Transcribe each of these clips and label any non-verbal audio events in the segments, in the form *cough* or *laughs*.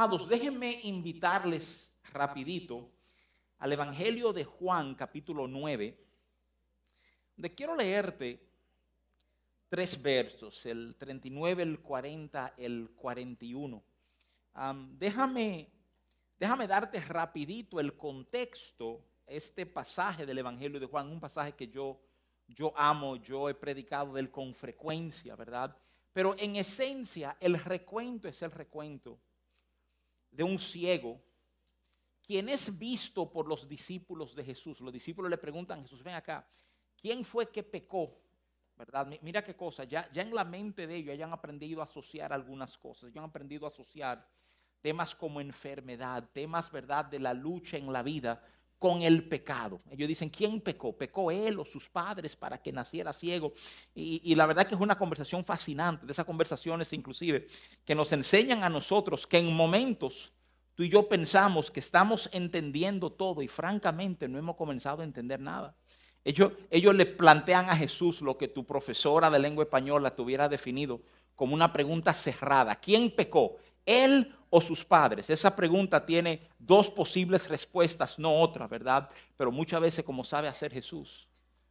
Amados, déjenme invitarles rapidito al Evangelio de Juan, capítulo 9, donde quiero leerte tres versos, el 39, el 40, el 41. déjame, déjame darte rapidito el contexto, este pasaje del Evangelio de Juan, un pasaje que yo, yo amo, yo he predicado de con frecuencia, ¿verdad? Pero en esencia el recuento es el recuento de un ciego, quien es visto por los discípulos de Jesús. Los discípulos le preguntan a Jesús, ven acá, ¿quién fue que pecó? ¿Verdad? Mira qué cosa, ya, en la mente de ellos hayan aprendido a asociar algunas cosas, ya han aprendido a asociar temas como enfermedad, temas, ¿verdad?, de la lucha en la vida con el pecado. Ellos dicen, ¿quién pecó? ¿Pecó él o sus padres para que naciera ciego? Y, la verdad que es una conversación fascinante, de esas conversaciones inclusive, que nos enseñan a nosotros que en momentos tú y yo pensamos que estamos entendiendo todo y francamente no hemos comenzado a entender nada. Ellos, ellos le plantean a Jesús lo que tu profesora de lengua española te hubiera definido como una pregunta cerrada. ¿Quién pecó? ¿Él o sus padres? Esa pregunta tiene dos posibles respuestas, no otra, ¿verdad? Pero muchas veces, como sabe hacer Jesús,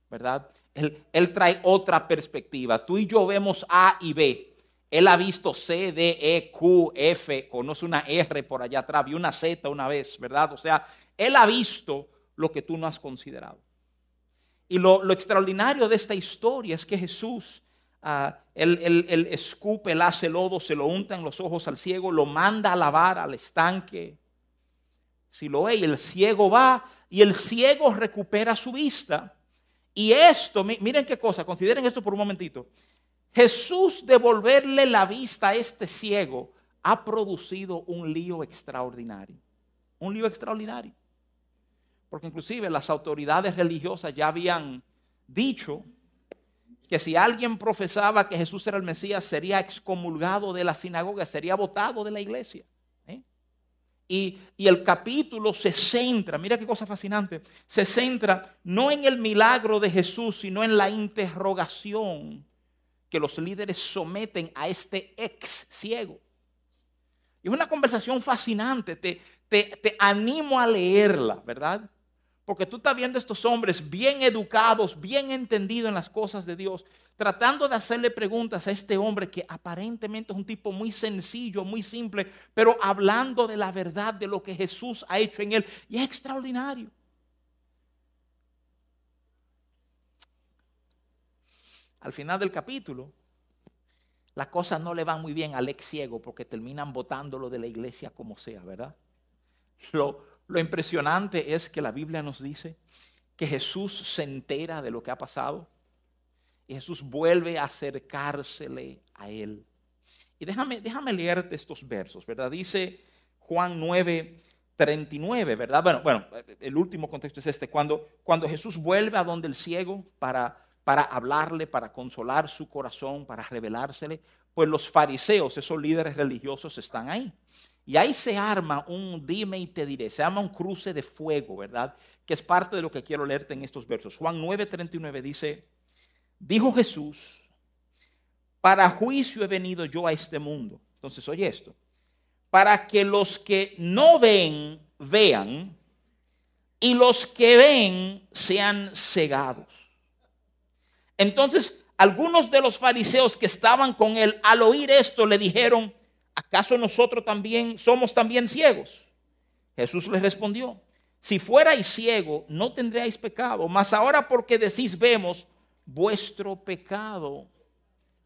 ¿verdad? Él, él, trae otra perspectiva. Tú y yo vemos A y B. Él ha visto C, D, E, Q, F, conoce una R por allá atrás, vio una Z una vez, ¿verdad? O sea, Él ha visto lo que tú no has considerado. Y lo, lo extraordinario de esta historia es que Jesús el escupe, el hace lodo, se lo unta en los ojos al ciego, lo manda a lavar al estanque. Si lo ve, y el ciego va y el ciego recupera su vista. Y esto, miren qué cosa, consideren esto por un momentito. Jesús devolverle la vista a este ciego ha producido un lío extraordinario. Un lío extraordinario. Porque inclusive las autoridades religiosas ya habían dicho que si alguien profesaba que Jesús era el Mesías, sería excomulgado de la sinagoga, sería votado de la iglesia. ¿eh? Y, y, el capítulo se centra, mira qué cosa fascinante, se centra no en el milagro de Jesús, sino en la interrogación que los líderes someten a este ex ciego. Y es una conversación fascinante, te, te, te animo a leerla, ¿verdad? Porque tú estás viendo estos hombres bien educados, bien entendidos en las cosas de Dios, tratando de hacerle preguntas a este hombre que aparentemente es un tipo muy sencillo, muy simple, pero hablando de la verdad de lo que Jesús ha hecho en él. Y es extraordinario. Al final del capítulo, las cosas no le van muy bien al ex ciego porque terminan botándolo de la iglesia como sea, ¿verdad? Lo, lo impresionante es que la Biblia nos dice que Jesús se entera de lo que ha pasado y Jesús vuelve a acercársele a él. Y déjame, déjame leerte estos versos, ¿verdad? Dice Juan 9, 39, ¿verdad? Bueno, bueno, el último contexto es este, cuando, cuando Jesús vuelve a donde el ciego para, para hablarle, para consolar su corazón, para revelársele, pues los fariseos, esos líderes religiosos, están ahí. Y ahí se arma un dime y te diré, se llama un cruce de fuego, ¿verdad? Que es parte de lo que quiero leerte en estos versos. Juan 9:39 dice, dijo Jesús, para juicio he venido yo a este mundo. Entonces, oye esto, para que los que no ven, vean, y los que ven sean cegados. Entonces, algunos de los fariseos que estaban con él, al oír esto, le dijeron, ¿acaso nosotros también somos también ciegos? Jesús les respondió, si fuerais ciego, no tendríais pecado, mas ahora porque decís vemos, vuestro pecado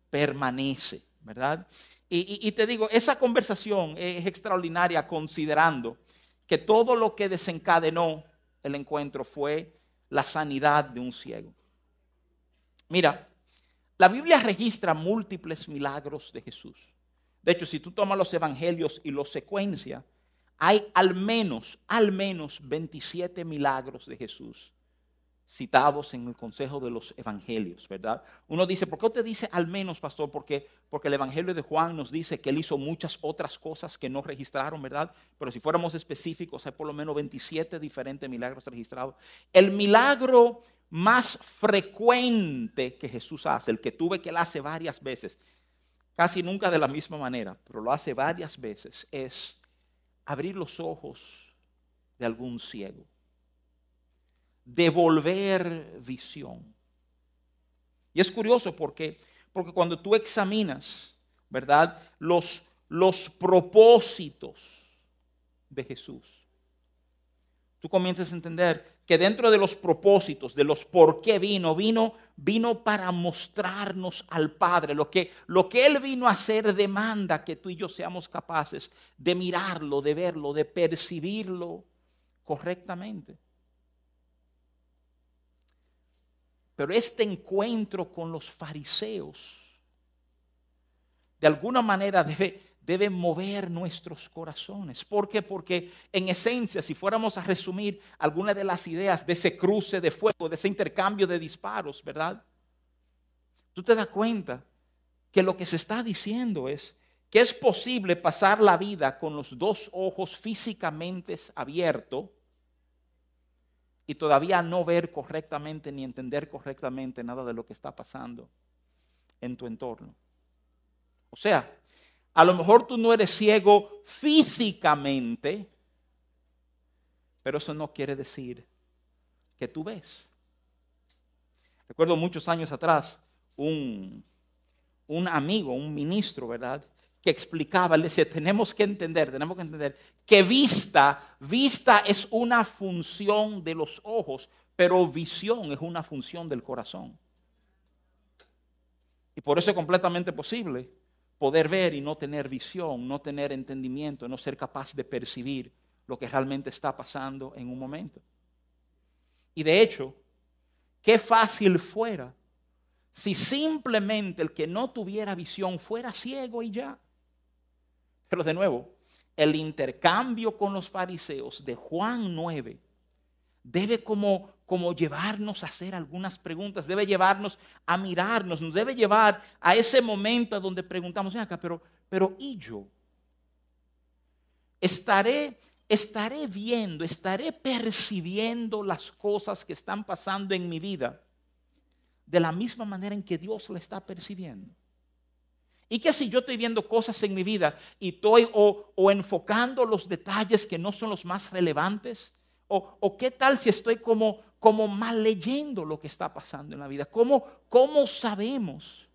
permanece, ¿verdad? Y, y, te digo, esa conversación es extraordinaria considerando que todo lo que desencadenó el encuentro fue la sanidad de un ciego. Mira, la Biblia registra múltiples milagros de Jesús. De hecho, si tú tomas los evangelios y los secuencia, hay al menos, al menos 27 milagros de Jesús citados en el consejo de los evangelios, ¿verdad? Uno dice, ¿por qué usted dice al menos, pastor? Porque, porque el evangelio de Juan nos dice que él hizo muchas otras cosas que no registraron, ¿verdad? Pero si fuéramos específicos, hay por lo menos 27 diferentes milagros registrados. El milagro más frecuente que Jesús hace, el que tuve que él hace varias veces, casi nunca de la misma manera, pero lo hace varias veces, es abrir los ojos de algún ciego, devolver visión. Y es curioso porque, porque cuando tú examinas, ¿verdad? Los, los propósitos de Jesús tú comienzas a entender que dentro de los propósitos, de los por qué vino, vino, vino para mostrarnos al Padre. Lo que, lo que Él vino a hacer demanda que tú y yo seamos capaces de mirarlo, de verlo, de percibirlo correctamente. Pero este encuentro con los fariseos, de alguna manera debe, debe mover nuestros corazones. ¿Por qué? Porque en esencia, si fuéramos a resumir algunas de las ideas de ese cruce de fuego, de ese intercambio de disparos, ¿verdad? Tú te das cuenta que lo que se está diciendo es que es posible pasar la vida con los dos ojos físicamente abiertos y todavía no ver correctamente ni entender correctamente nada de lo que está pasando en tu entorno. O sea, a lo mejor tú no eres ciego físicamente, pero eso no quiere decir que tú ves. Recuerdo muchos años atrás un, un amigo, un ministro, ¿verdad? Que explicaba, le decía, tenemos que entender, tenemos que entender que vista, vista es una función de los ojos, pero visión es una función del corazón. Y por eso es completamente posible poder ver y no tener visión, no tener entendimiento, no ser capaz de percibir lo que realmente está pasando en un momento. Y de hecho, qué fácil fuera si simplemente el que no tuviera visión fuera ciego y ya. Pero de nuevo, el intercambio con los fariseos de Juan 9 debe como, como llevarnos a hacer algunas preguntas, debe llevarnos a mirarnos, nos debe llevar a ese momento donde preguntamos, acá, pero, pero ¿y yo? Estaré, estaré viendo, estaré percibiendo las cosas que están pasando en mi vida de la misma manera en que Dios la está percibiendo. Y que si yo estoy viendo cosas en mi vida y estoy o, o enfocando los detalles que no son los más relevantes, o, qué tal si estoy como, como mal leyendo lo que está pasando en la vida? ¿Cómo, cómo sabemos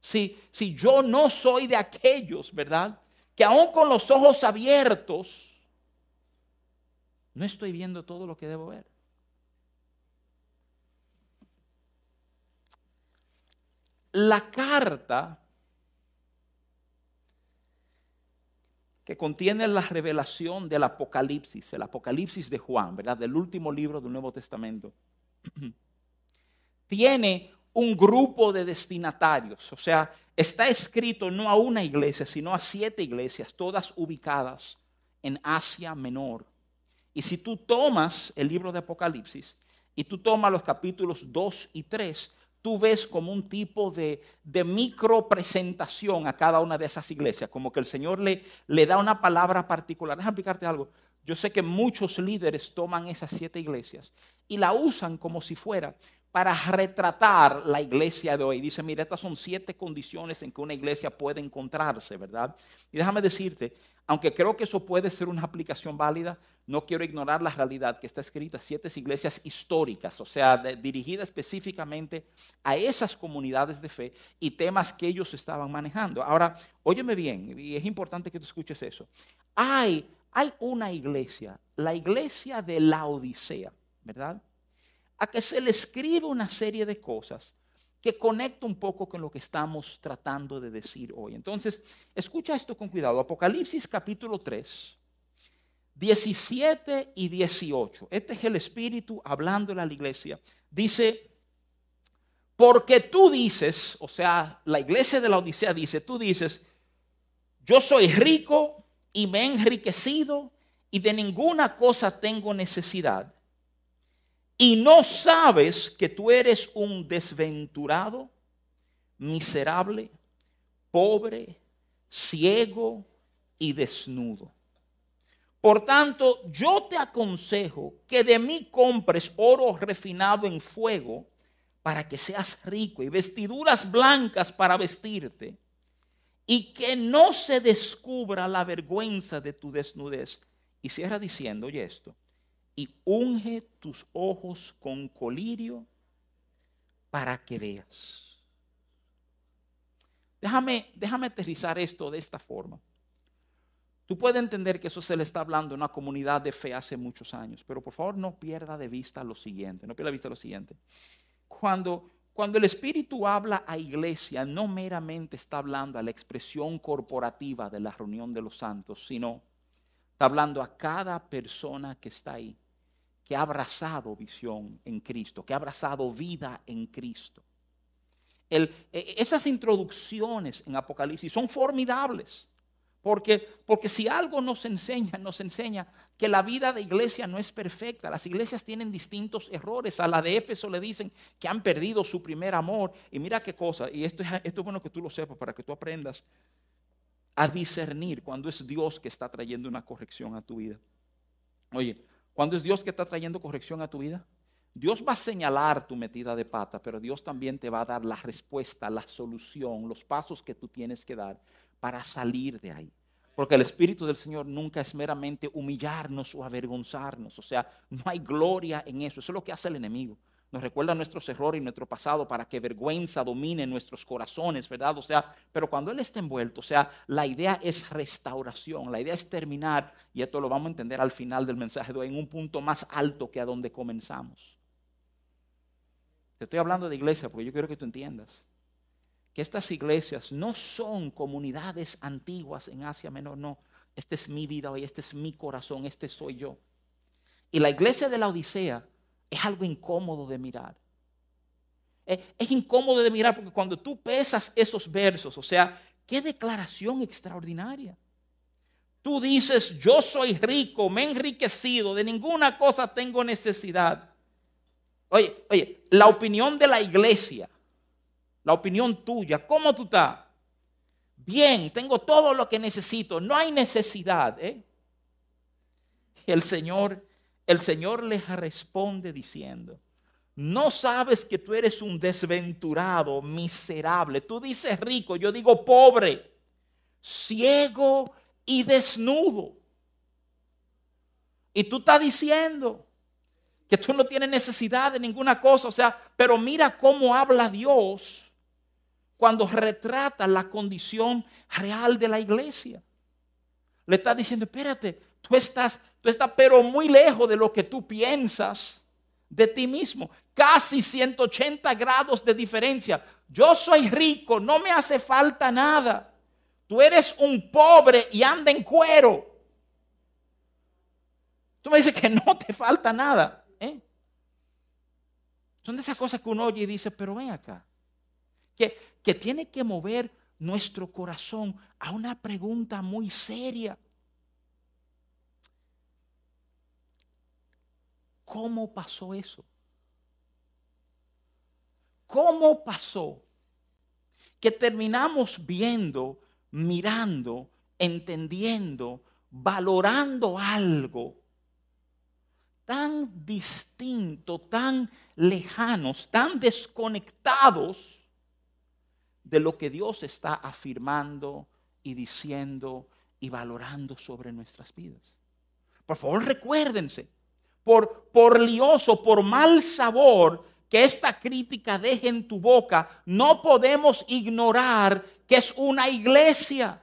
si, si yo no soy de aquellos, verdad? Que aún con los ojos abiertos, no estoy viendo todo lo que debo ver. La carta que contiene la revelación del Apocalipsis, el Apocalipsis de Juan, ¿verdad? Del último libro del Nuevo Testamento. *clears throat* Tiene un grupo de destinatarios, o sea, está escrito no a una iglesia, sino a siete iglesias, todas ubicadas en Asia Menor. Y si tú tomas el libro de Apocalipsis y tú tomas los capítulos 2 y 3, tú ves como un tipo de, de micro presentación a cada una de esas iglesias, como que el Señor le, le da una palabra particular. Déjame explicarte algo. Yo sé que muchos líderes toman esas siete iglesias y la usan como si fuera para retratar la iglesia de hoy. Dice, mira, estas son siete condiciones en que una iglesia puede encontrarse, ¿verdad? Y déjame decirte, aunque creo que eso puede ser una aplicación válida, no quiero ignorar la realidad que está escrita siete iglesias históricas, o sea, dirigidas específicamente a esas comunidades de fe y temas que ellos estaban manejando. Ahora, óyeme bien, y es importante que tú escuches eso. Hay, hay una iglesia, la iglesia de la Odisea, ¿verdad? A que se le escribe una serie de cosas que conecta un poco con lo que estamos tratando de decir hoy. Entonces, escucha esto con cuidado. Apocalipsis capítulo 3, 17 y 18. Este es el Espíritu hablando a la iglesia. Dice, porque tú dices, o sea, la iglesia de la Odisea dice, tú dices, yo soy rico y me he enriquecido y de ninguna cosa tengo necesidad y no sabes que tú eres un desventurado, miserable, pobre, ciego y desnudo. Por tanto, yo te aconsejo que de mí compres oro refinado en fuego para que seas rico y vestiduras blancas para vestirte y que no se descubra la vergüenza de tu desnudez. Y cierra diciendo, oye esto, y unge tus ojos con colirio para que veas. Déjame, déjame aterrizar esto de esta forma. Tú puedes entender que eso se le está hablando a una comunidad de fe hace muchos años, pero por favor no pierda de vista lo siguiente, no pierda de vista lo siguiente. Cuando, cuando el Espíritu habla a iglesia, no meramente está hablando a la expresión corporativa de la reunión de los santos, sino está hablando a cada persona que está ahí, que ha abrazado visión en Cristo, que ha abrazado vida en Cristo. E, esas introducciones en Apocalipsis son formidables. Porque, porque si algo nos enseña, nos enseña que la vida de iglesia no es perfecta. Las iglesias tienen distintos errores. A la de Éfeso le dicen que han perdido su primer amor. Y mira qué cosa, y esto es, esto es bueno que tú lo sepas para que tú aprendas a discernir cuando es Dios que está trayendo una corrección a tu vida. Oye, cuando es Dios que está trayendo corrección a tu vida? Dios va a señalar tu metida de pata, pero Dios también te va a dar la respuesta, la solución, los pasos que tú tienes que dar para salir de ahí. Porque el Espíritu del Señor nunca es meramente humillarnos o avergonzarnos. O sea, no hay gloria en eso. Eso es lo que hace el enemigo. Nos recuerda nuestros errores y nuestro pasado para que vergüenza domine nuestros corazones, ¿verdad? O sea, pero cuando Él está envuelto, o sea, la idea es restauración, la idea es terminar, y esto lo vamos a entender al final del mensaje, en un punto más alto que a donde comenzamos. Te estoy hablando de iglesia porque yo quiero que tú entiendas que estas iglesias no son comunidades antiguas en Asia Menor, no. Esta es mi vida hoy, este es mi corazón, este soy yo. Y la iglesia de la Odisea es algo incómodo de mirar. Es, es incómodo de mirar porque cuando tú pesas esos versos, o sea, qué declaración extraordinaria. Tú dices, yo soy rico, me he enriquecido, de ninguna cosa tengo necesidad. Oye, oye, la opinión de la iglesia la opinión tuya, ¿cómo tú estás? Bien, tengo todo lo que necesito, no hay necesidad. ¿eh? el Señor, el Señor les responde diciendo, no sabes que tú eres un desventurado, miserable. Tú dices rico, yo digo pobre, ciego y desnudo. Y tú estás diciendo que tú no tienes necesidad de ninguna cosa. O sea, pero mira cómo habla Dios cuando retrata la condición real de la iglesia. Le está diciendo, espérate, tú estás, tú estás pero muy lejos de lo que tú piensas de ti mismo. Casi 180 grados de diferencia. Yo soy rico, no me hace falta nada. Tú eres un pobre y anda en cuero. Tú me dices que no te falta nada. ¿eh? Son de esas cosas que uno oye y dice, pero ven acá que, que tiene que mover nuestro corazón a una pregunta muy seria. ¿Cómo pasó eso? ¿Cómo pasó que terminamos viendo, mirando, entendiendo, valorando algo tan distinto, tan lejanos, tan desconectados de lo que Dios está afirmando y diciendo y valorando sobre nuestras vidas. Por favor, recuérdense, por, lioso, por mal sabor que esta crítica deje en tu boca, no podemos ignorar que es una iglesia.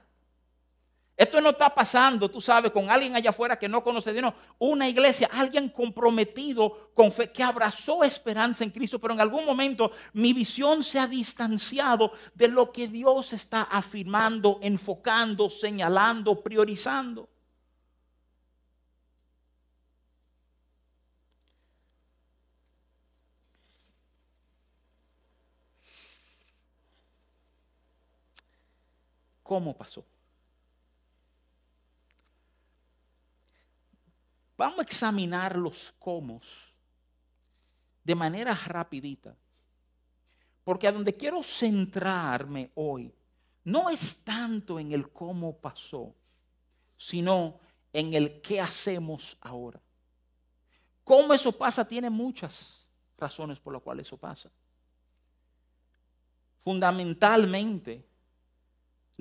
Esto no está pasando, tú sabes, con alguien allá afuera que no conoce Dios. No, una iglesia, alguien comprometido con fe, que abrazó esperanza en Cristo, pero en algún momento mi visión se ha distanciado de lo que Dios está afirmando, enfocando, señalando, priorizando. ¿Cómo pasó? Vamos a examinar los cómo de manera rapidita. Porque a donde quiero centrarme hoy no es tanto en el cómo pasó, sino en el qué hacemos ahora. Cómo eso pasa tiene muchas razones por las cuales eso pasa. Fundamentalmente,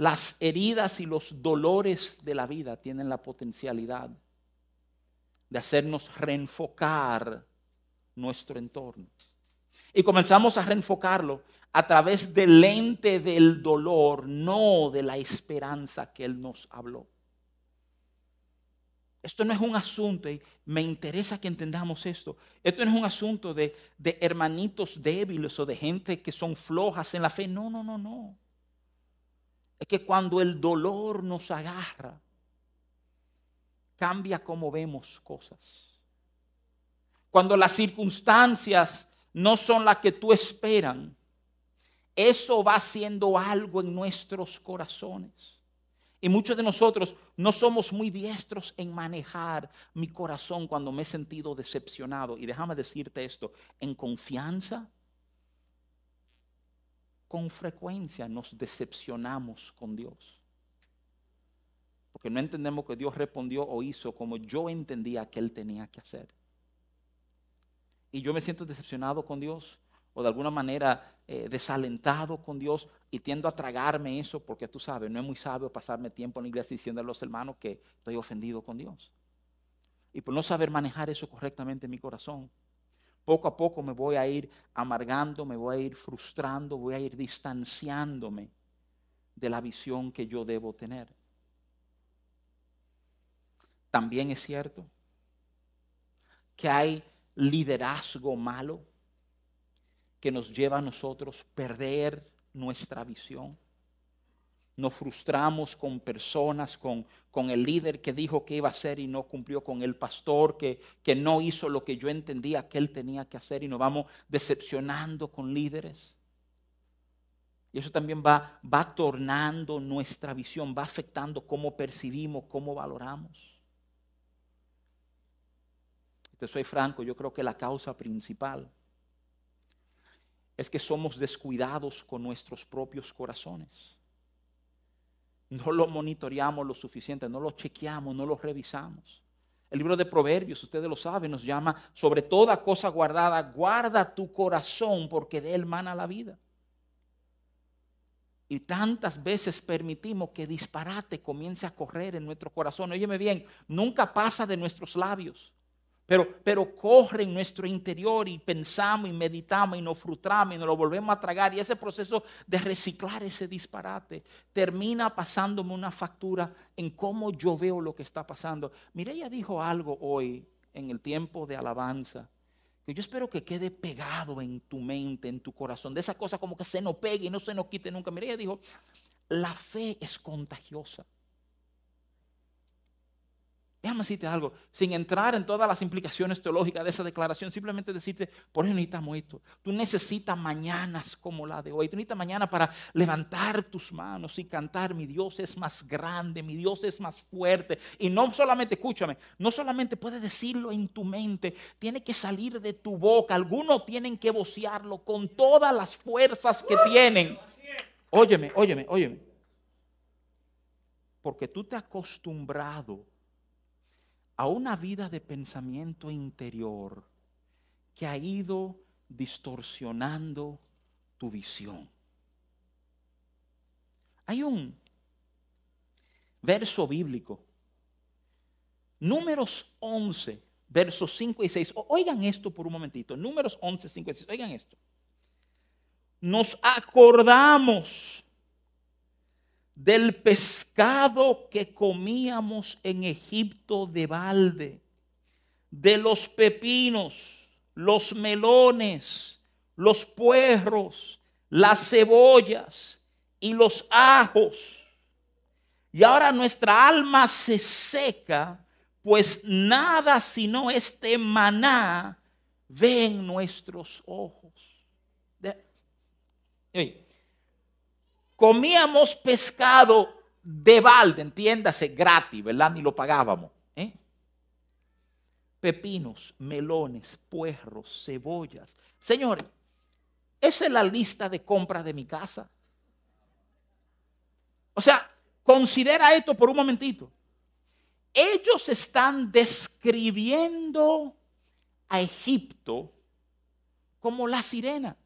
las heridas y los dolores de la vida tienen la potencialidad de hacernos reenfocar nuestro entorno. Y comenzamos a reenfocarlo a través del lente del dolor, no de la esperanza que Él nos habló. Esto no es un asunto, y me interesa que entendamos esto. Esto no es un asunto de, de, hermanitos débiles o de gente que son flojas en la fe. No, no, no, no. Es que cuando el dolor nos agarra, cambia cómo vemos cosas. Cuando las circunstancias no son las que tú esperan, eso va haciendo algo en nuestros corazones. Y muchos de nosotros no somos muy diestros en manejar mi corazón cuando me he sentido decepcionado. Y déjame decirte esto, en confianza, con frecuencia nos decepcionamos con Dios. Porque no entendemos que Dios respondió o hizo como yo entendía que Él tenía que hacer. Y yo me siento decepcionado con Dios o de alguna manera eh, desalentado con Dios y tiendo a tragarme eso porque tú sabes, no es muy sabio pasarme tiempo en la iglesia diciendo a los hermanos que estoy ofendido con Dios. Y por no saber manejar eso correctamente en mi corazón, poco a poco me voy a ir amargando, me voy a ir frustrando, voy a ir distanciándome de la visión que yo debo tener. También es cierto que hay liderazgo malo que nos lleva a nosotros perder nuestra visión. Nos frustramos con personas, con, con el líder que dijo que iba a hacer y no cumplió, con el pastor que, que no hizo lo que yo entendía que él tenía que hacer y nos vamos decepcionando con líderes. Y eso también va, va tornando nuestra visión, va afectando cómo percibimos, cómo valoramos. Te soy franco, yo creo que la causa principal es que somos descuidados con nuestros propios corazones. No lo monitoreamos lo suficiente, no lo chequeamos, no lo revisamos. El libro de Proverbios, ustedes lo saben, nos llama sobre toda cosa guardada, guarda tu corazón porque de él mana la vida. Y tantas veces permitimos que disparate comience a correr en nuestro corazón. Óyeme bien, nunca pasa de nuestros labios. Pero, corre en nuestro interior y pensamos y meditamos y nos frustramos y nos lo volvemos a tragar. Y ese proceso de reciclar ese disparate termina pasándome una factura en cómo yo veo lo que está pasando. Mire, ella dijo algo hoy en el tiempo de alabanza que yo espero que quede pegado en tu mente, en tu corazón, de esa cosa como que se nos pegue y no se nos quite nunca. Mire, ella dijo, la fe es contagiosa. Déjame decirte algo, sin entrar en todas las implicaciones teológicas de esa declaración, simplemente decirte, por eso necesitamos esto. Tú necesitas mañanas como la de hoy. Tú necesitas mañana para levantar tus manos y cantar, mi Dios es más grande, mi Dios es más fuerte. Y no solamente, escúchame, no solamente puedes decirlo en tu mente, tiene que salir de tu boca. Algunos tienen que vocearlo con todas las fuerzas que tienen. Óyeme, óyeme, óyeme. Porque tú te has acostumbrado a una vida de pensamiento interior que ha ido distorsionando tu visión. Hay un verso bíblico, números 11, versos 5 y 6. Oigan esto por un momentito, números 11, 5 y 6, oigan esto. Nos acordamos del pescado que comíamos en Egipto de balde, de los pepinos, los melones, los puerros, las cebollas y los ajos. Y ahora nuestra alma se seca, pues nada sino este maná ven nuestros ojos. De, comíamos pescado de balde, entiéndase, gratis, ¿verdad? Ni lo pagábamos. ¿eh? Pepinos, melones, puerros, cebollas. Señores, esa es la lista de compra de mi casa. O sea, considera esto por un momentito. Ellos están describiendo a Egipto como la sirena.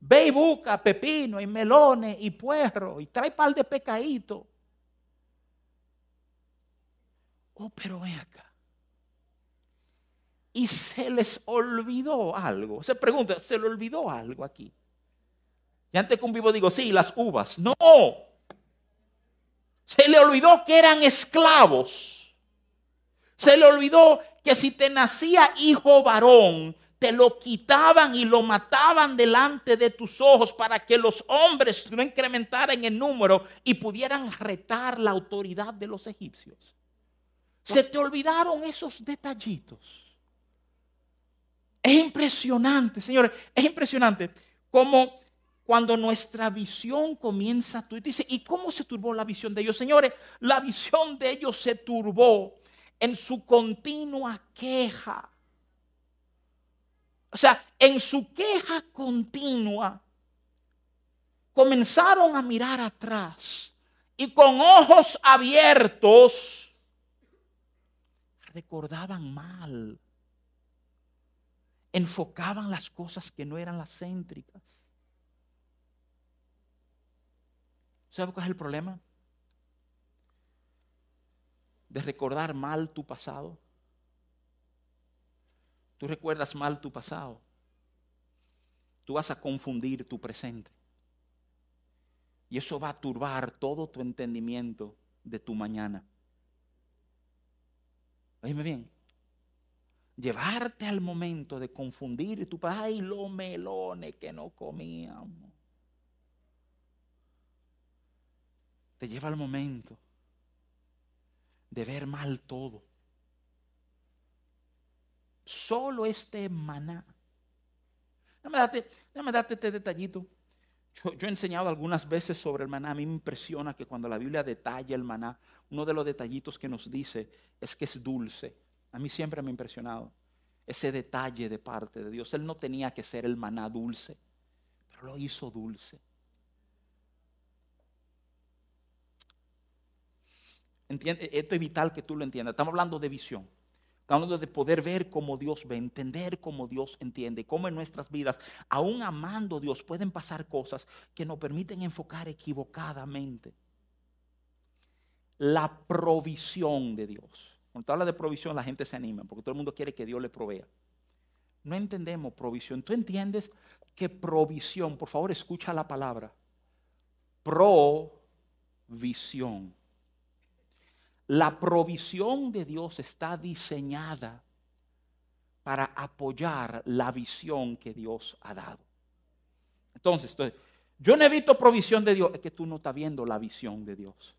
Ve y busca pepino y melones y puerro y trae par de pecaditos. Oh, pero ven acá. Y se les olvidó algo. Se pregunta, ¿se le olvidó algo aquí? Y antes que un vivo digo, sí, las uvas. No. Se le olvidó que eran esclavos. Se le olvidó que si te nacía hijo varón, te lo quitaban y lo mataban delante de tus ojos para que los hombres no incrementaran el número y pudieran retar la autoridad de los egipcios. Se te olvidaron esos detallitos. Es impresionante, señores, es impresionante como cuando nuestra visión comienza, tú dices, ¿y cómo se turbó la visión de ellos? Señores, la visión de ellos se turbó en su continua queja. O sea, en su queja continua, comenzaron a mirar atrás y con ojos abiertos recordaban mal, enfocaban las cosas que no eran las céntricas. ¿Sabes cuál es el problema? De recordar mal tu pasado. Tú recuerdas mal tu pasado. Tú vas a confundir tu presente. Y eso va a turbar todo tu entendimiento de tu mañana. Oíme bien. Llevarte al momento de confundir tu ay, los melones que no comíamos. Te lleva al momento de ver mal todo. Solo este maná. Déjame darte, este detallito. Yo, he enseñado algunas veces sobre el maná. A mí me impresiona que cuando la Biblia detalla el maná, uno de los detallitos que nos dice es que es dulce. A mí siempre me ha impresionado ese detalle de parte de Dios. Él no tenía que ser el maná dulce, pero lo hizo dulce. Esto es vital que tú lo entiendas. Estamos hablando de visión. Hablando de poder ver cómo Dios ve, entender cómo Dios entiende, cómo en nuestras vidas, aún amando a Dios, pueden pasar cosas que nos permiten enfocar equivocadamente. La provisión de Dios. Cuando tú hablas de provisión, la gente se anima, porque todo el mundo quiere que Dios le provea. No entendemos provisión. ¿Tú entiendes que provisión, por favor escucha la palabra, provisión la provisión de Dios está diseñada para apoyar la visión que Dios ha dado. Entonces, yo no he visto provisión de Dios, es que tú no estás viendo la visión de Dios.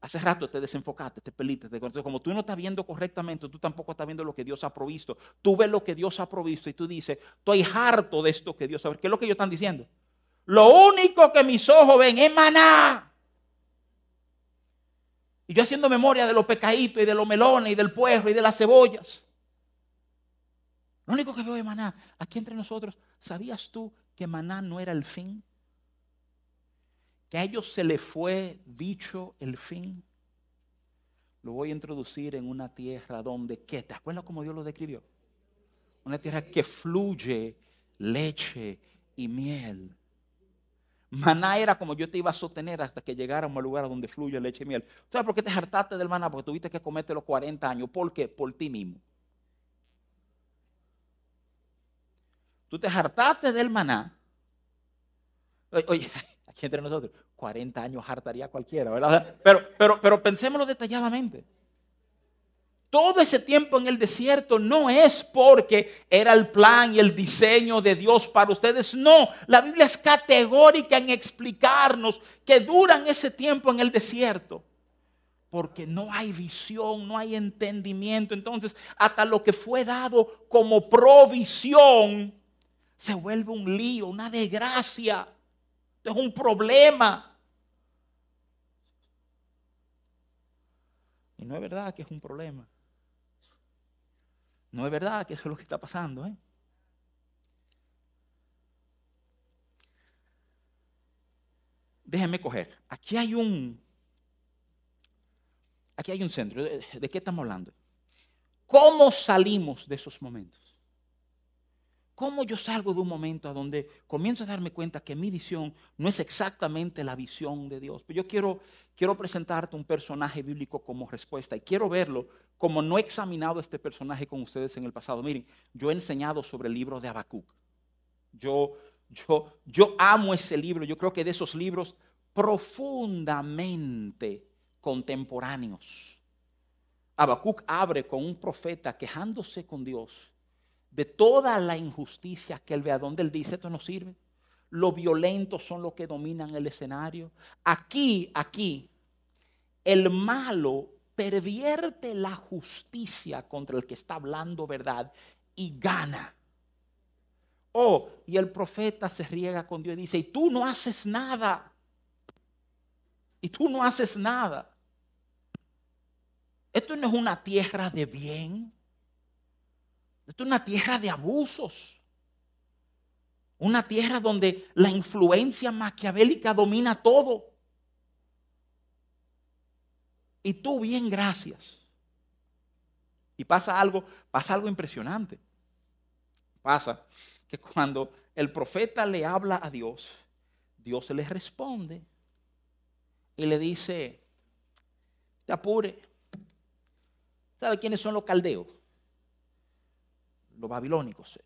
Hace rato te desenfocaste, te peliste, te como tú no estás viendo correctamente, tú tampoco estás viendo lo que Dios ha provisto. Tú ves lo que Dios ha provisto y tú dices, estoy harto de esto que Dios ha ¿Qué es lo que ellos están diciendo? Lo único que mis ojos ven es maná. Y yo haciendo memoria de los pecaditos y de los melones y del puerro y de las cebollas. Lo único que veo es maná. Aquí entre nosotros, ¿sabías tú que maná no era el fin? Que a ellos se le fue dicho el fin. Lo voy a introducir en una tierra donde, ¿qué? ¿Te acuerdas cómo Dios lo describió? Una tierra que fluye leche y miel. Maná era como yo te iba a sostener hasta que llegáramos al lugar donde fluye leche y miel. ¿Sabes por qué te hartaste del maná? Porque tuviste que comerte los 40 años. ¿Por qué? Por ti mismo. Tú te hartaste del maná. Oye, aquí entre nosotros, 40 años hartaría cualquiera, ¿verdad? Pero, pero, pero pensémoslo detalladamente. Todo ese tiempo en el desierto no es porque era el plan y el diseño de Dios para ustedes. No, la Biblia es categórica en explicarnos que duran ese tiempo en el desierto. Porque no hay visión, no hay entendimiento. Entonces, hasta lo que fue dado como provisión se vuelve un lío, una desgracia. Es un problema. Y no es verdad que es un problema. No es verdad que eso es lo que está pasando. ¿eh? Déjenme coger. Aquí hay un. Aquí hay un centro. ¿De qué estamos hablando? ¿Cómo salimos de esos momentos? ¿Cómo yo salgo de un momento a donde comienzo a darme cuenta que mi visión no es exactamente la visión de Dios? Pero yo quiero, quiero presentarte un personaje bíblico como respuesta y quiero verlo como no he examinado este personaje con ustedes en el pasado. Miren, yo he enseñado sobre el libro de Habacuc. Yo, yo, yo amo ese libro. Yo creo que de esos libros profundamente contemporáneos. Habacuc abre con un profeta quejándose con Dios de toda la injusticia que él ve, a donde él dice, esto no sirve. Los violentos son los que dominan el escenario. Aquí, aquí, el malo pervierte la justicia contra el que está hablando verdad y gana. Oh, y el profeta se riega con Dios y dice, y tú no haces nada. Y tú no haces nada. Esto no es una tierra de bien. Esto es una tierra de abusos. Una tierra donde la influencia maquiavélica domina todo. Y tú bien, gracias. Y pasa algo, pasa algo impresionante. Pasa que cuando el profeta le habla a Dios, Dios le responde y le dice, te apure. ¿Sabe quiénes son los caldeos? Los babilónicos.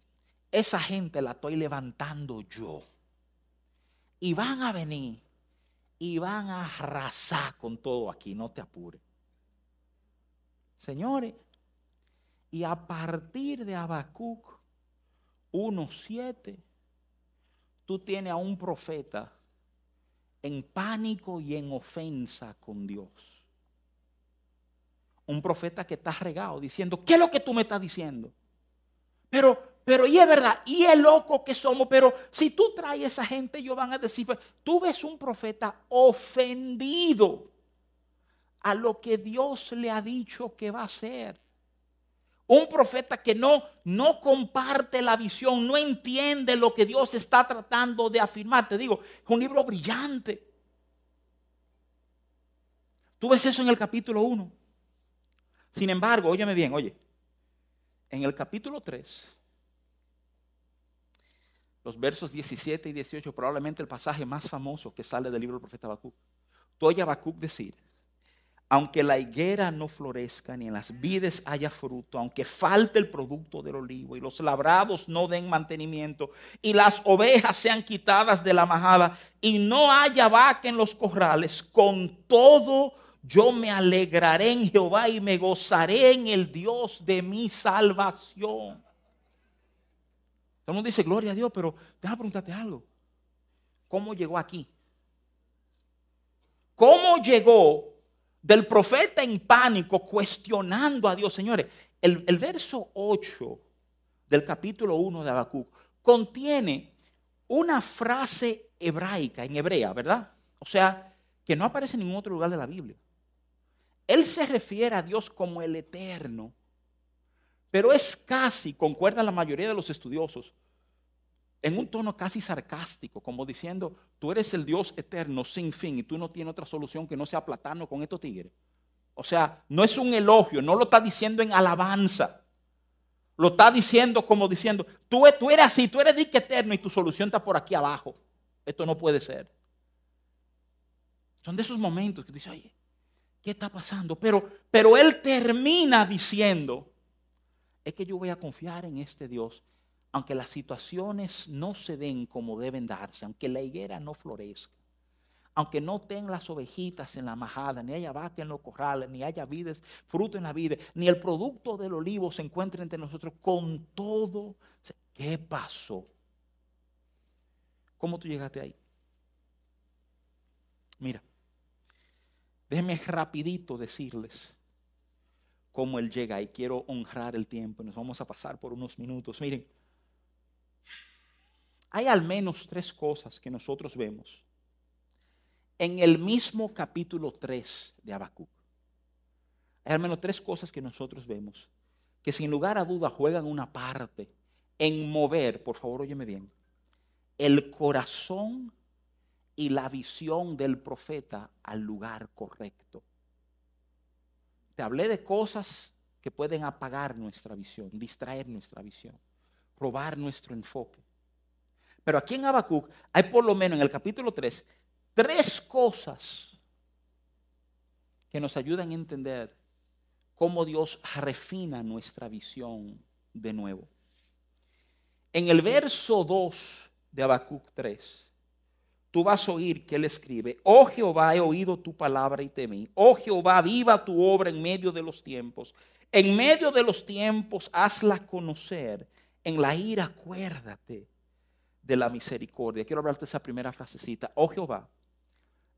Esa gente la estoy levantando yo. Y van a venir y van a arrasar con todo aquí, no te apures. Señores, y a partir de Habacuc 1.7, tú tienes a un profeta en pánico y en ofensa con Dios. Un profeta que está regado diciendo, ¿qué es lo que tú me estás diciendo? Pero, pero, y es verdad, y es loco que somos, pero si tú traes a esa gente, ellos van a decir, pues, tú ves un profeta ofendido a lo que Dios le ha dicho que va a hacer. Un profeta que no, no comparte la visión, no entiende lo que Dios está tratando de afirmar. Te digo, es un libro brillante. Tú ves eso en el capítulo 1. Sin embargo, óyeme bien, oye, en el capítulo 3, los versos 17 y 18, probablemente el pasaje más famoso que sale del libro del profeta Habacuc. Tú oyes a Habacuc decir, aunque la higuera no florezca ni en las vides haya fruto, aunque falte el producto del olivo y los labrados no den mantenimiento y las ovejas sean quitadas de la majada y no haya vaca en los corrales, con todo yo me alegraré en Jehová y me gozaré en el Dios de mi salvación. Todo el mundo dice, gloria a Dios, pero déjame preguntarte algo. ¿Cómo llegó aquí? ¿Cómo llegó del profeta en pánico cuestionando a Dios? Señores, el, verso 8 del capítulo 1 de Habacuc contiene una frase hebraica, en hebrea, ¿verdad? O sea, que no aparece en ningún otro lugar de la Biblia. Él se refiere a Dios como el eterno, pero es casi, concuerda la mayoría de los estudiosos, en un tono casi sarcástico, como diciendo, tú eres el Dios eterno sin fin y tú no tienes otra solución que no sea platarnos con estos tigres. O sea, no es un elogio, no lo está diciendo en alabanza. Lo está diciendo como diciendo, tú, tú eres así, tú eres dique eterno y tu solución está por aquí abajo. Esto no puede ser. Son de esos momentos que dice, oye, ¿qué está pasando? Pero, pero él termina diciendo, es que yo voy a confiar en este Dios, aunque las situaciones no se den como deben darse, aunque la higuera no florezca, aunque no tenga las ovejitas en la majada, ni haya vaca en los corrales, ni haya fruto en la vida, ni el producto del olivo se encuentre entre nosotros, con todo, ¿qué pasó? ¿Cómo tú llegaste ahí? Mira, Déjenme rapidito decirles cómo Él llega y quiero honrar el tiempo. Nos vamos a pasar por unos minutos. Miren, hay al menos tres cosas que nosotros vemos en el mismo capítulo 3 de Habacuc. Hay al menos tres cosas que nosotros vemos que sin lugar a duda juegan una parte en mover, por favor óyeme bien, el corazón y la visión del profeta al lugar correcto. Te hablé de cosas que pueden apagar nuestra visión, distraer nuestra visión. robar nuestro enfoque. Pero aquí en Habacuc hay por lo menos en el capítulo 3 tres cosas que nos ayudan a entender cómo Dios refina nuestra visión de nuevo. En el verso 2 de Habacuc 3, tú vas a oír que él escribe, oh Jehová, he oído tu palabra y temí, oh Jehová, viva tu obra en medio de los tiempos, en medio de los tiempos hazla conocer, en la ira acuérdate de la misericordia. Quiero hablarte de esa primera frasecita, oh Jehová,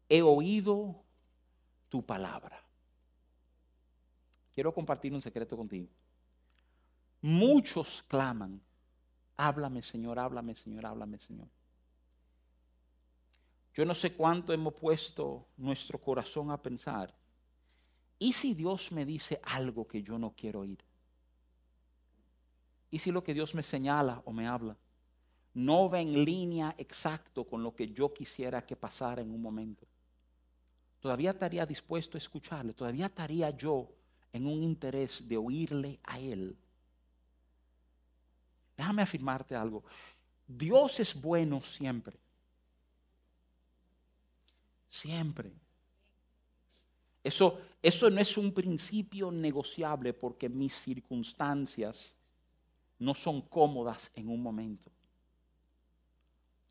he oído tu palabra. Quiero compartir un secreto contigo. Muchos claman, háblame Señor, háblame Señor, háblame Señor. Yo no sé cuánto hemos puesto nuestro corazón a pensar. ¿Y si Dios me dice algo que yo no quiero oír? ¿Y si lo que Dios me señala o me habla no va en línea exacto con lo que yo quisiera que pasara en un momento? Todavía estaría dispuesto a escucharle, todavía estaría yo en un interés de oírle a Él. Déjame afirmarte algo. Dios es bueno siempre. Siempre. Eso, eso no es un principio negociable porque mis circunstancias no son cómodas en un momento.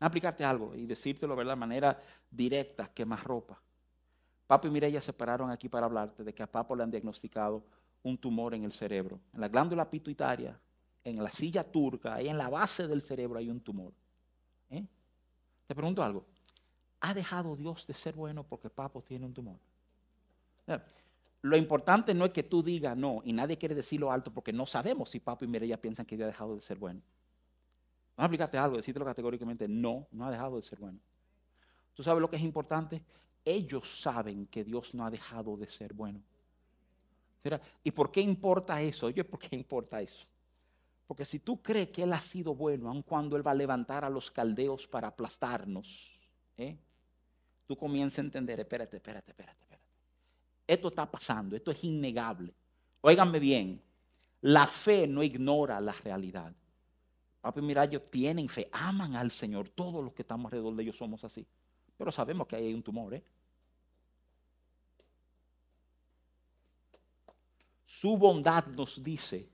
A aplicarte algo y decírtelo de la manera directa, que más ropa. Papo y Mireya se pararon aquí para hablarte de que a Papo le han diagnosticado un tumor en el cerebro. En la glándula pituitaria, en la silla turca, ahí en la base del cerebro hay un tumor. ¿Eh? Te pregunto algo. ¿Ha dejado Dios de ser bueno porque Papo tiene un tumor? Lo importante no es que tú digas no, y nadie quiere decirlo alto porque no sabemos si Papo y Mireya piensan que Dios ha dejado de ser bueno. Vamos a explicarte algo, decírtelo categóricamente, no, no ha dejado de ser bueno. ¿Tú sabes lo que es importante? Ellos saben que Dios no ha dejado de ser bueno. ¿Y por qué importa eso? Oye, ¿por qué importa eso? Porque si tú crees que Él ha sido bueno, aun cuando Él va a levantar a los caldeos para aplastarnos, ¿eh? Tú comienzas a entender, espérate, espérate, espérate, espérate. Esto está pasando, esto es innegable. Óiganme bien, la fe no ignora la realidad. Papi, mira, ellos tienen fe, aman al Señor. Todos los que estamos alrededor de ellos somos así. Pero sabemos que hay un tumor, ¿eh? Su bondad nos dice,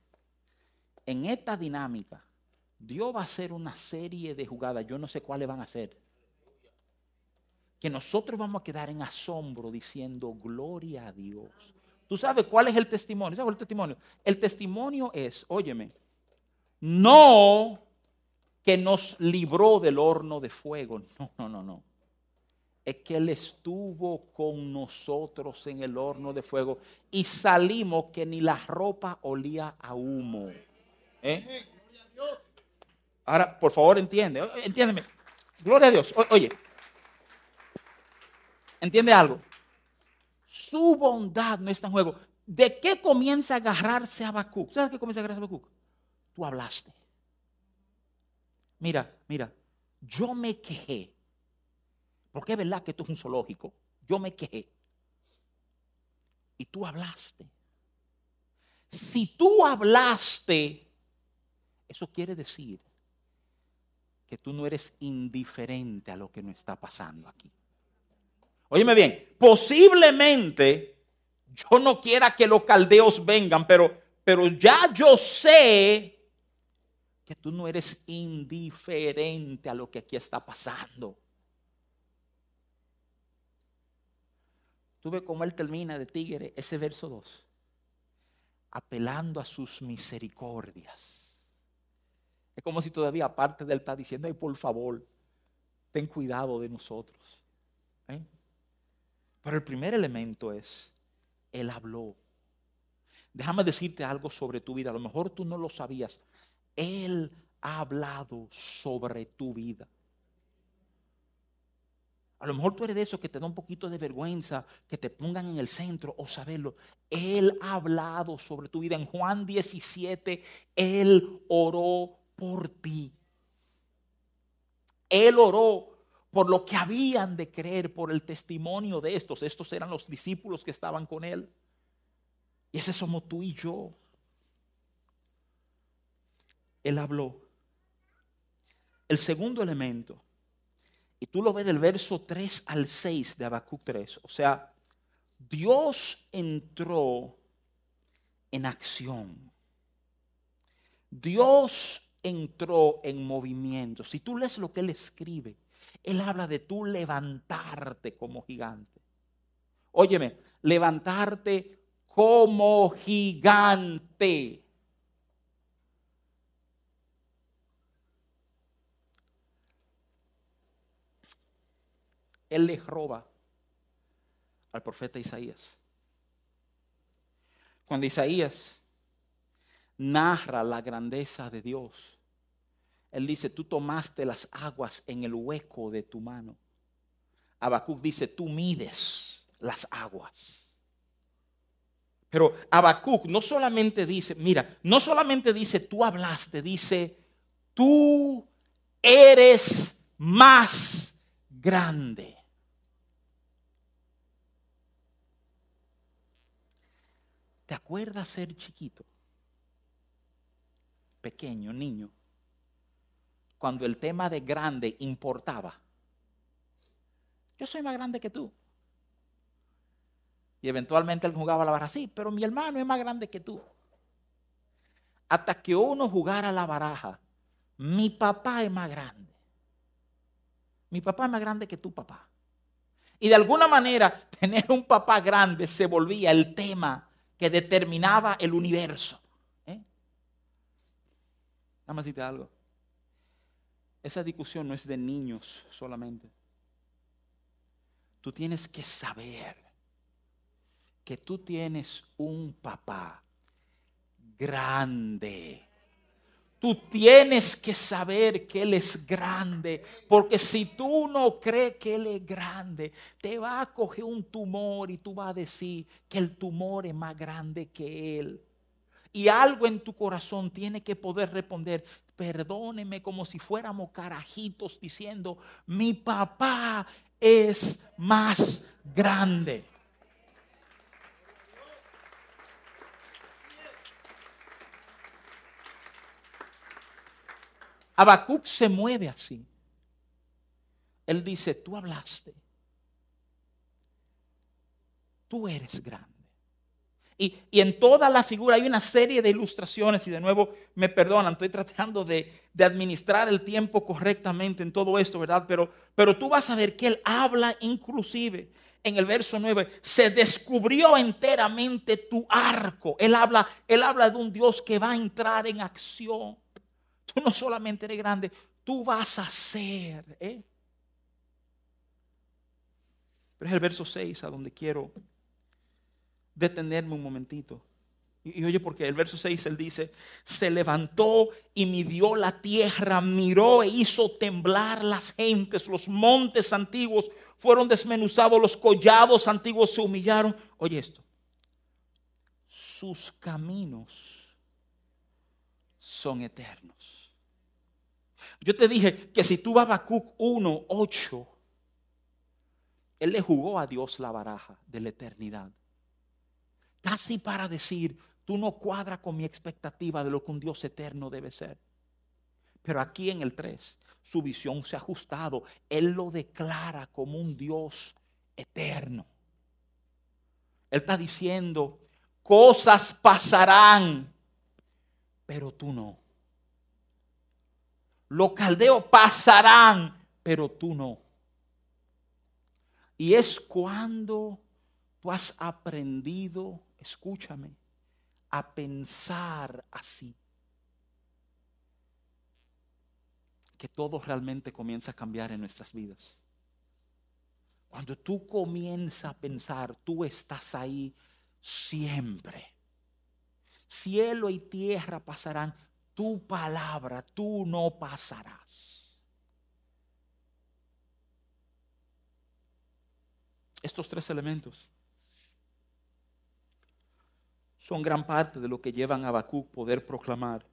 en esta dinámica, Dios va a hacer una serie de jugadas, yo no sé cuáles van a ser que nosotros vamos a quedar en asombro diciendo, gloria a Dios. ¿Tú sabes cuál es el testimonio? ¿Sabes el testimonio? El testimonio es, óyeme, no que nos libró del horno de fuego. *laughs* No, no, no, no. Es que Él estuvo con nosotros en el horno de fuego y salimos que ni la ropa olía a humo. ¿Eh? Ahora, por favor, entiende, entiéndeme. Gloria a Dios. oye, ¿Entiende algo? Su bondad no está en juego. ¿De qué comienza a agarrarse a Habacuc? ¿Sabes qué comienza a agarrarse a Habacuc? Tú hablaste. Mira, mira, yo me quejé. Porque es verdad que esto es un zoológico. Yo me quejé. Y tú hablaste. Si tú hablaste, eso quiere decir que tú no eres indiferente a lo que nos está pasando aquí. Óyeme bien, posiblemente yo no quiera que los caldeos vengan, pero, pero ya yo sé que tú no eres indiferente a lo que aquí está pasando. Tú ves cómo él termina de Tigre ese verso 2, apelando a sus misericordias. Es como si todavía aparte de él está diciendo, ay, por favor, ten cuidado de nosotros. ¿Eh? Pero el primer elemento es, Él habló. Déjame decirte algo sobre tu vida. A lo mejor tú no lo sabías. Él ha hablado sobre tu vida. A lo mejor tú eres de esos que te da un poquito de vergüenza que te pongan en el centro o saberlo. Él ha hablado sobre tu vida. En Juan 17, Él oró por ti. Él oró por lo que habían de creer, por el testimonio de estos. Estos eran los discípulos que estaban con él. Y ese somos tú y yo. Él habló. el segundo elemento, y tú lo ves del verso 3 al 6 de Habacuc 3, o sea, Dios entró en acción. Dios entró en movimiento. Si tú lees lo que él escribe, él habla de tú levantarte como gigante. Óyeme, levantarte como gigante. Él le roba al profeta Isaías. Cuando Isaías narra la grandeza de Dios, él dice, tú tomaste las aguas en el hueco de tu mano. Habacuc dice, tú mides las aguas. Pero Habacuc no solamente dice, mira, no solamente dice, tú hablaste, dice, tú eres más grande. ¿Te acuerdas ser chiquito? Pequeño, niño. Cuando el tema de grande importaba. Yo soy más grande que tú. Y eventualmente él jugaba la baraja. Sí, pero mi hermano es más grande que tú. Hasta que uno jugara la baraja, mi papá es más grande. Mi papá es más grande que tu papá. Y de alguna manera, *laughs* tener un papá grande se volvía el tema que determinaba el universo. ¿eh? Decirte algo. Esa discusión no es de niños solamente. Tú tienes que saber que tú tienes un papá grande Tú tienes que saber que Él es grande, porque si tú no crees que Él es grande, te va a coger un tumor y tú vas a decir que el tumor es más grande que Él. Y algo en tu corazón tiene que poder responder, perdóneme como si fuéramos carajitos diciendo, mi papá es más grande. Habacuc se mueve así. Él dice, tú hablaste. Tú eres grande. Y, en toda la figura hay una serie de ilustraciones y de nuevo me perdonan, estoy tratando de, administrar el tiempo correctamente en todo esto, ¿verdad? Pero, tú vas a ver que él habla inclusive en el verso 9, se descubrió enteramente tu arco. Él habla, él habla de un Dios que va a entrar en acción. Tú no solamente eres grande, tú vas a ser. ¿eh? Pero es el verso 6 a donde quiero detenerme un momentito. Y, oye, porque el verso 6 él dice, se levantó y midió la tierra, miró e hizo temblar las gentes, los montes antiguos fueron desmenuzados, los collados antiguos se humillaron. Oye esto, sus caminos son eternos. Yo te dije que si tú vas a Habacuc 1, 8, él le jugó a Dios la baraja de la eternidad. Casi para decir, tú no cuadras con mi expectativa de lo que un Dios eterno debe ser. Pero aquí en el 3, su visión se ha ajustado. Él lo declara como un Dios eterno. Él está diciendo, cosas pasarán, pero tú no. Los caldeos pasarán, pero tú no. Y es cuando tú has aprendido, escúchame, a pensar así. Que todo realmente comienza a cambiar en nuestras vidas. Cuando tú comienzas a pensar, tú estás ahí siempre. Cielo y tierra pasarán, tu palabra, tú no pasarás. Estos tres elementos son gran parte de lo que llevan a Habacuc poder proclamar.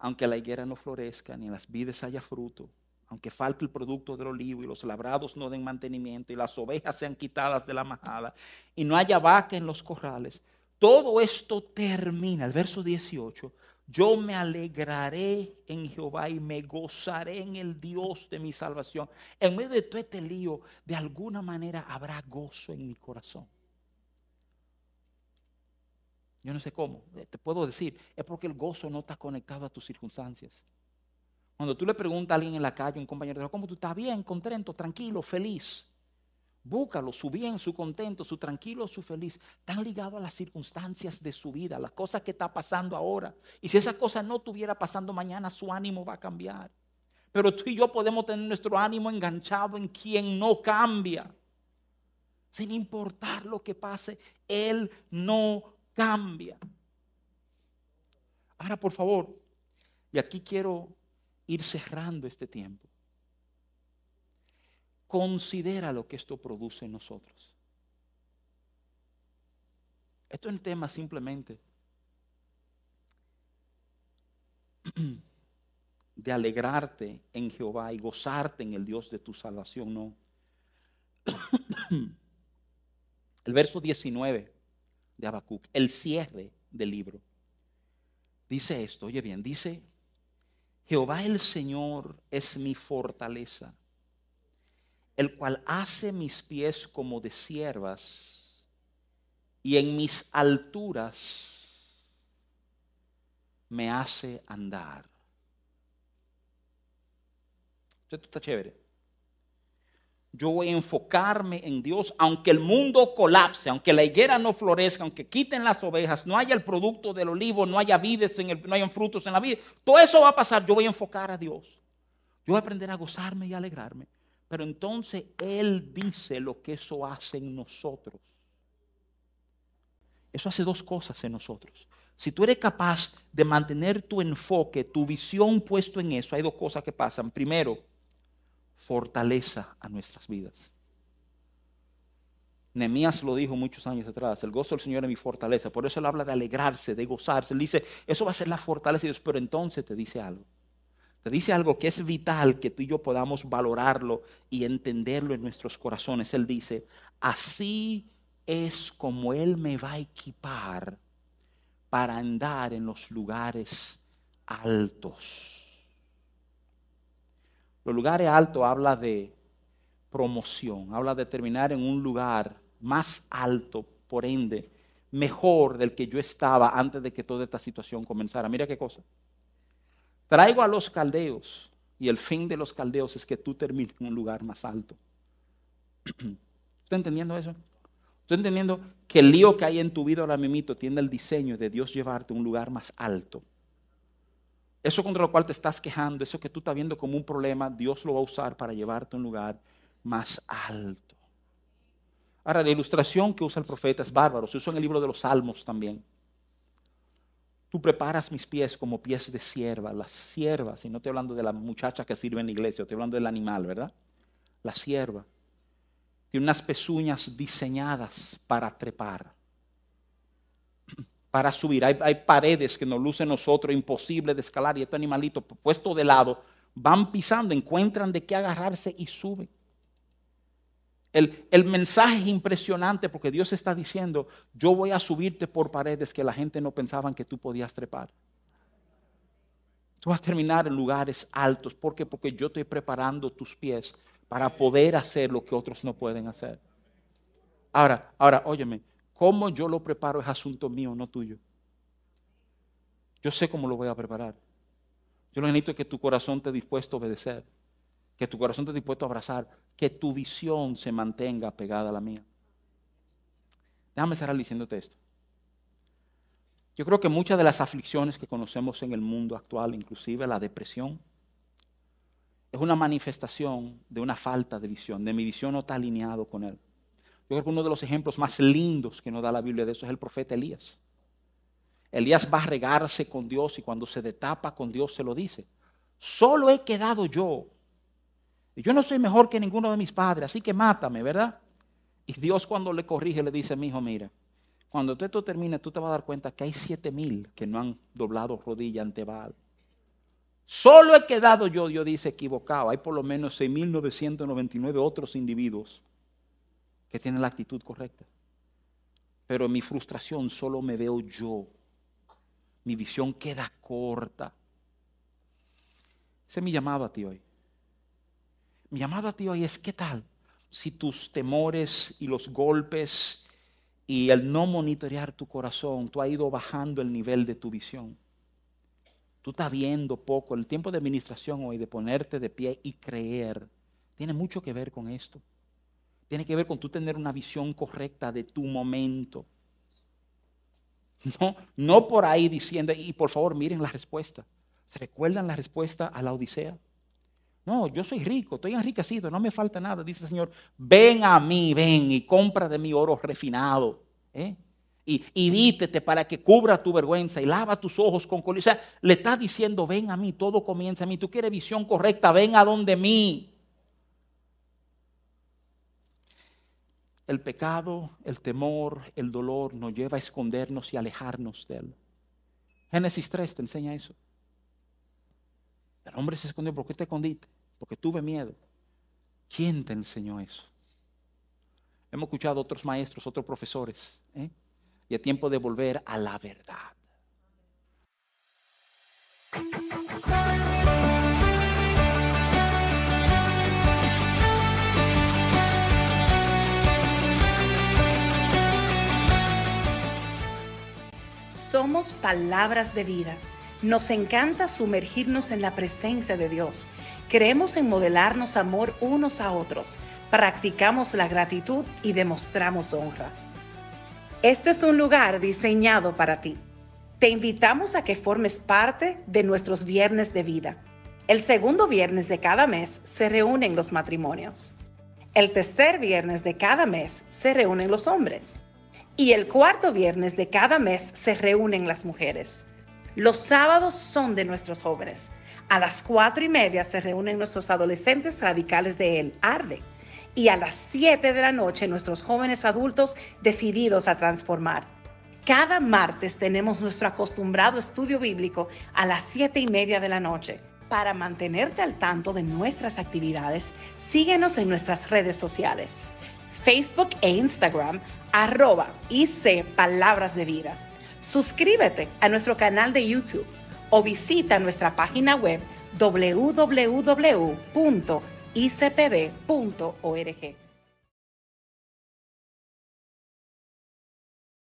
Aunque la higuera no florezca, ni en las vides haya fruto, aunque falte el producto del olivo y los labrados no den mantenimiento y las ovejas sean quitadas de la majada y no haya vaca en los corrales, todo esto termina, el verso 18, Yo me alegraré en Jehová y me gozaré en el Dios de mi salvación. En medio de todo este lío, de alguna manera habrá gozo en mi corazón. Yo no sé cómo, eh, te puedo decir, es porque el gozo no está conectado a tus circunstancias. Cuando tú le preguntas a alguien en la calle, un compañero, ¿cómo tú estás? Bien, contento, tranquilo, feliz. Búscalo, su bien, su contento, su tranquilo, su feliz. Están ligados a las circunstancias de su vida, las cosas que está pasando ahora. Y si esa cosa no estuviera pasando mañana, su ánimo va a cambiar. Pero tú y yo podemos tener nuestro ánimo enganchado en quien no cambia. Sin importar lo que pase, Él no cambia. Ahora, por favor, y aquí quiero ir cerrando este tiempo. Considera lo que esto produce en nosotros. Esto es un tema simplemente *clears throat* de alegrarte en Jehová y gozarte en el Dios de tu salvación, no. *clears throat* El verso 19 de Habacuc, el cierre del libro, dice esto, oye bien, dice, Jehová el Señor es mi fortaleza el cual hace mis pies como de siervas y en mis alturas me hace andar. Esto está chévere. Yo voy a enfocarme en Dios, aunque el mundo colapse, aunque la higuera no florezca, aunque quiten las ovejas, no haya el producto del olivo, no haya vides, en el, no frutos en la vida. Todo eso va a pasar. Yo voy a enfocar a Dios. Yo voy a aprender a gozarme y alegrarme. Pero entonces Él dice lo que eso hace en nosotros. Eso hace dos cosas en nosotros. Si tú eres capaz de mantener tu enfoque, tu visión puesto en eso, hay dos cosas que pasan. Primero, fortaleza a nuestras vidas. Nemías lo dijo muchos años atrás, el gozo del Señor es mi fortaleza. Por eso él habla de alegrarse, de gozarse. Él dice, eso va a ser la fortaleza de Dios, pero entonces te dice algo te dice algo que es vital que tú y yo podamos valorarlo y entenderlo en nuestros corazones. Él dice, así es como Él me va a equipar para andar en los lugares altos. Los lugares altos habla de promoción, habla de terminar en un lugar más alto, por ende, mejor del que yo estaba antes de que toda esta situación comenzara. Mira qué cosa. Traigo a los caldeos y el fin de los caldeos es que tú termines en un lugar más alto. *clears throat* ¿Estás entendiendo eso? ¿Estás entendiendo que el lío que hay en tu vida ahora mismo tiene el diseño de Dios llevarte a un lugar más alto? Eso contra lo cual te estás quejando, eso que tú estás viendo como un problema, Dios lo va a usar para llevarte a un lugar más alto. Ahora, la ilustración que usa el profeta es bárbaro, se usa en el libro de los Salmos también. Tú preparas mis pies como pies de sierva, las siervas, y no estoy hablando de la muchacha que sirve en la iglesia, estoy hablando del animal, ¿verdad? La sierva. Tiene unas pezuñas diseñadas para trepar, para subir. Hay, paredes que nos lucen nosotros imposible de escalar y este animalito puesto de lado van pisando, encuentran de qué agarrarse y suben. El, mensaje es impresionante porque Dios está diciendo, yo voy a subirte por paredes que la gente no pensaba que tú podías trepar. Tú vas a terminar en lugares altos. ¿Por qué? Porque yo estoy preparando tus pies para poder hacer lo que otros no pueden hacer. Ahora, ahora, óyeme, cómo yo lo preparo es asunto mío, no tuyo. Yo sé cómo lo voy a preparar. Yo lo necesito que tu corazón esté dispuesto a obedecer que tu corazón esté dispuesto a abrazar, que tu visión se mantenga pegada a la mía. Déjame cerrar diciéndote esto. Yo creo que muchas de las aflicciones que conocemos en el mundo actual, inclusive la depresión, es una manifestación de una falta de visión, de mi visión no está alineado con él. Yo creo que uno de los ejemplos más lindos que nos da la Biblia de eso es el profeta Elías. Elías va a regarse con Dios y cuando se detapa con Dios se lo dice. Solo he quedado yo yo no soy mejor que ninguno de mis padres, así que mátame, ¿verdad? Y Dios cuando le corrige le dice, mi hijo, mira, cuando esto termine, tú te vas a dar cuenta que hay siete mil que no han doblado rodilla ante Baal. Solo he quedado yo, Dios dice, equivocado. Hay por lo menos 6.999 otros individuos que tienen la actitud correcta. Pero mi frustración solo me veo yo. mi visión queda corta. Ese es mi llamado a ti hoy. Mi llamado a ti hoy es, ¿qué tal? Si tus temores y los golpes y el no monitorear tu corazón, tú has ido bajando el nivel de tu visión. Tú estás viendo poco. El tiempo de administración hoy, de ponerte de pie y creer, tiene mucho que ver con esto. Tiene que ver con tú tener una visión correcta de tu momento. No, no por ahí diciendo, y por favor miren la respuesta. ¿Se recuerdan la respuesta a la Odisea? No, yo soy rico, estoy enriquecido, no me falta nada. Dice el Señor, ven a mí, ven y compra de mi oro refinado. ¿eh? Y, y, vítete para que cubra tu vergüenza y lava tus ojos con col. O sea, le está diciendo, ven a mí, todo comienza a mí. Tú quieres visión correcta, ven a donde mí. El pecado, el temor, el dolor nos lleva a escondernos y alejarnos de Él. Génesis 3 te enseña eso. El hombre se escondió. ¿Por qué te escondiste? Porque tuve miedo. ¿Quién te enseñó eso? Hemos escuchado otros maestros, otros profesores. ¿eh? Y es tiempo de volver a la verdad. Somos palabras de vida. Nos encanta sumergirnos en la presencia de Dios. Creemos en modelarnos amor unos a otros. Practicamos la gratitud y demostramos honra. Este es un lugar diseñado para ti. Te invitamos a que formes parte de nuestros viernes de vida. El segundo viernes de cada mes se reúnen los matrimonios. El tercer viernes de cada mes se reúnen los hombres y el cuarto viernes de cada mes se reúnen las mujeres. Los sábados son de nuestros jóvenes. A las cuatro y media se reúnen nuestros adolescentes radicales de El Arde. Y a las siete de la noche nuestros jóvenes adultos decididos a transformar. Cada martes tenemos nuestro acostumbrado estudio bíblico a las siete y media de la noche. Para mantenerte al tanto de nuestras actividades, síguenos en nuestras redes sociales. Facebook e Instagram, arroba IC Palabras de Vida. Suscríbete a nuestro canal de YouTube o visita nuestra página web www.icpb.org.